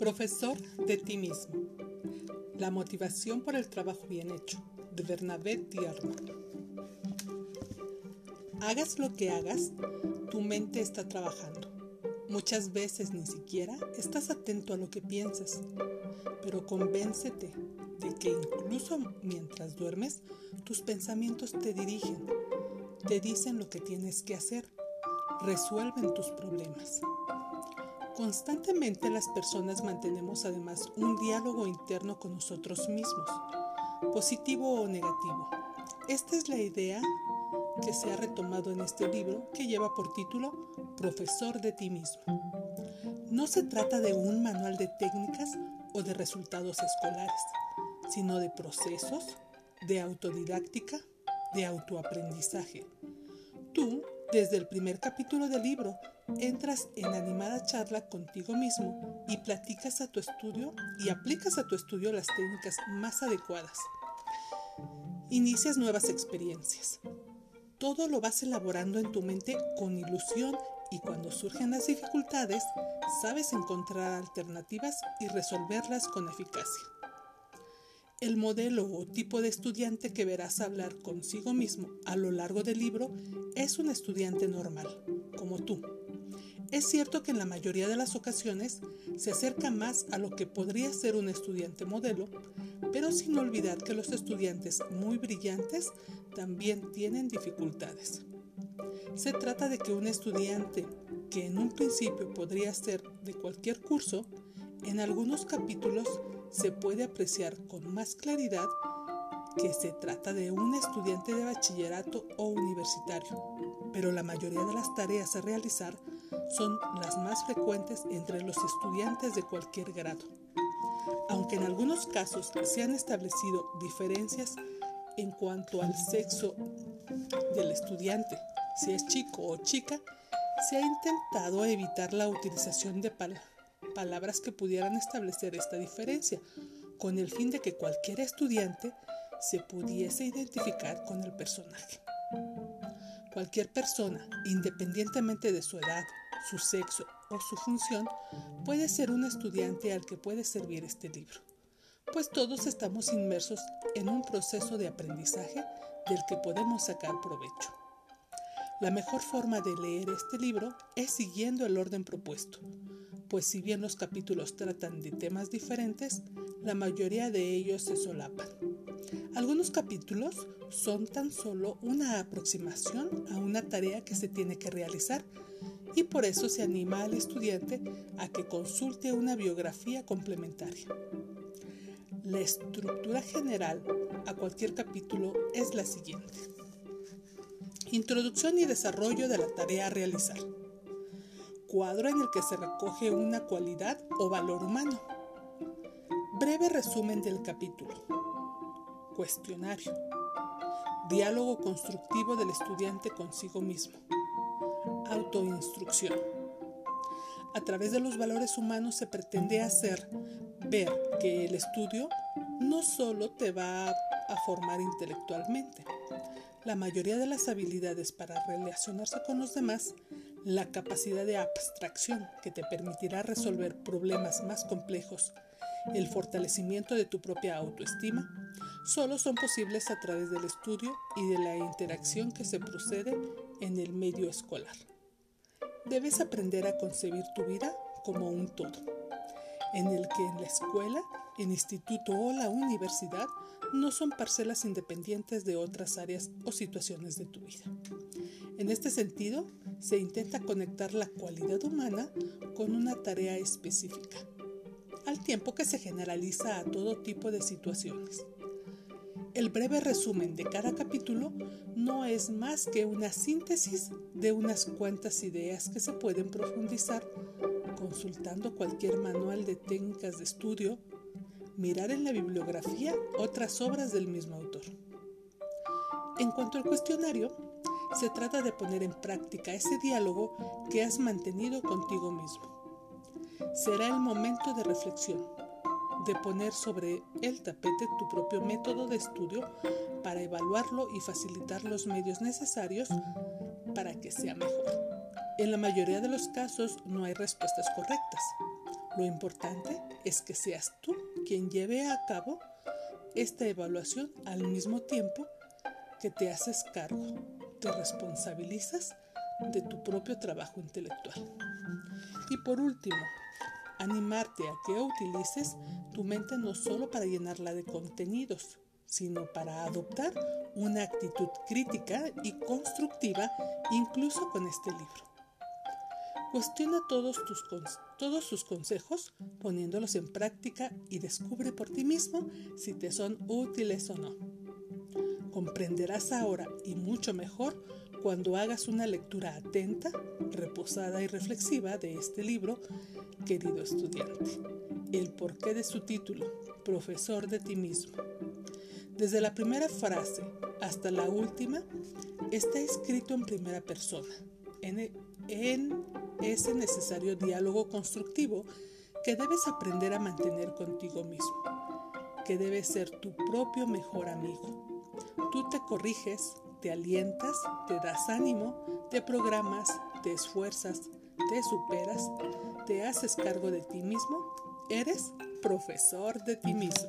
Profesor de ti mismo. La motivación por el trabajo bien hecho, de Bernabé Tierno. Hagas lo que hagas, tu mente está trabajando. Muchas veces ni siquiera estás atento a lo que piensas, pero convéncete de que incluso mientras duermes, tus pensamientos te dirigen, te dicen lo que tienes que hacer, resuelven tus problemas. Constantemente las personas mantenemos además un diálogo interno con nosotros mismos, positivo o negativo. Esta es la idea que se ha retomado en este libro que lleva por título Profesor de ti mismo. No se trata de un manual de técnicas o de resultados escolares, sino de procesos, de autodidáctica, de autoaprendizaje. Tú desde el primer capítulo del libro, entras en animada charla contigo mismo y platicas a tu estudio y aplicas a tu estudio las técnicas más adecuadas. Inicias nuevas experiencias. Todo lo vas elaborando en tu mente con ilusión y cuando surgen las dificultades, sabes encontrar alternativas y resolverlas con eficacia. El modelo o tipo de estudiante que verás hablar consigo mismo a lo largo del libro es un estudiante normal, como tú. Es cierto que en la mayoría de las ocasiones se acerca más a lo que podría ser un estudiante modelo, pero sin olvidar que los estudiantes muy brillantes también tienen dificultades. Se trata de que un estudiante que en un principio podría ser de cualquier curso, en algunos capítulos se puede apreciar con más claridad que se trata de un estudiante de bachillerato o universitario, pero la mayoría de las tareas a realizar son las más frecuentes entre los estudiantes de cualquier grado. Aunque en algunos casos se han establecido diferencias en cuanto al sexo del estudiante, si es chico o chica, se ha intentado evitar la utilización de palabras palabras que pudieran establecer esta diferencia, con el fin de que cualquier estudiante se pudiese identificar con el personaje. Cualquier persona, independientemente de su edad, su sexo o su función, puede ser un estudiante al que puede servir este libro, pues todos estamos inmersos en un proceso de aprendizaje del que podemos sacar provecho. La mejor forma de leer este libro es siguiendo el orden propuesto, pues si bien los capítulos tratan de temas diferentes, la mayoría de ellos se solapan. Algunos capítulos son tan solo una aproximación a una tarea que se tiene que realizar y por eso se anima al estudiante a que consulte una biografía complementaria. La estructura general a cualquier capítulo es la siguiente. Introducción y desarrollo de la tarea a realizar cuadro en el que se recoge una cualidad o valor humano. Breve resumen del capítulo. Cuestionario. Diálogo constructivo del estudiante consigo mismo. Autoinstrucción. A través de los valores humanos se pretende hacer ver que el estudio no solo te va a formar intelectualmente. La mayoría de las habilidades para relacionarse con los demás la capacidad de abstracción que te permitirá resolver problemas más complejos, el fortalecimiento de tu propia autoestima, solo son posibles a través del estudio y de la interacción que se procede en el medio escolar. Debes aprender a concebir tu vida como un todo, en el que en la escuela, el instituto o la universidad no son parcelas independientes de otras áreas o situaciones de tu vida. En este sentido, se intenta conectar la cualidad humana con una tarea específica, al tiempo que se generaliza a todo tipo de situaciones. El breve resumen de cada capítulo no es más que una síntesis de unas cuantas ideas que se pueden profundizar consultando cualquier manual de técnicas de estudio mirar en la bibliografía otras obras del mismo autor. En cuanto al cuestionario, se trata de poner en práctica ese diálogo que has mantenido contigo mismo. Será el momento de reflexión, de poner sobre el tapete tu propio método de estudio para evaluarlo y facilitar los medios necesarios para que sea mejor. En la mayoría de los casos no hay respuestas correctas Lo importante es que seas tú quien lleve a cabo esta evaluación al mismo tiempo que te haces cargo, te responsabilizas de tu propio trabajo intelectual. Y por último, animarte a que utilices tu mente no solo para llenarla de contenidos, sino para adoptar una actitud crítica y constructiva incluso con este libro. Cuestiona todos, tus, todos sus consejos poniéndolos en práctica y descubre por ti mismo si te son útiles o no. Comprenderás ahora y mucho mejor cuando hagas una lectura atenta, reposada y reflexiva de este libro, querido estudiante. El porqué de su título, Profesor de ti mismo. Desde la primera frase hasta la última, está escrito en primera persona, ese necesario diálogo constructivo que debes aprender a mantener contigo mismo, que debes ser tu propio mejor amigo. Tú te corriges, te alientas, te das ánimo, te programas, te esfuerzas, te superas, te haces cargo de ti mismo, eres profesor de ti mismo.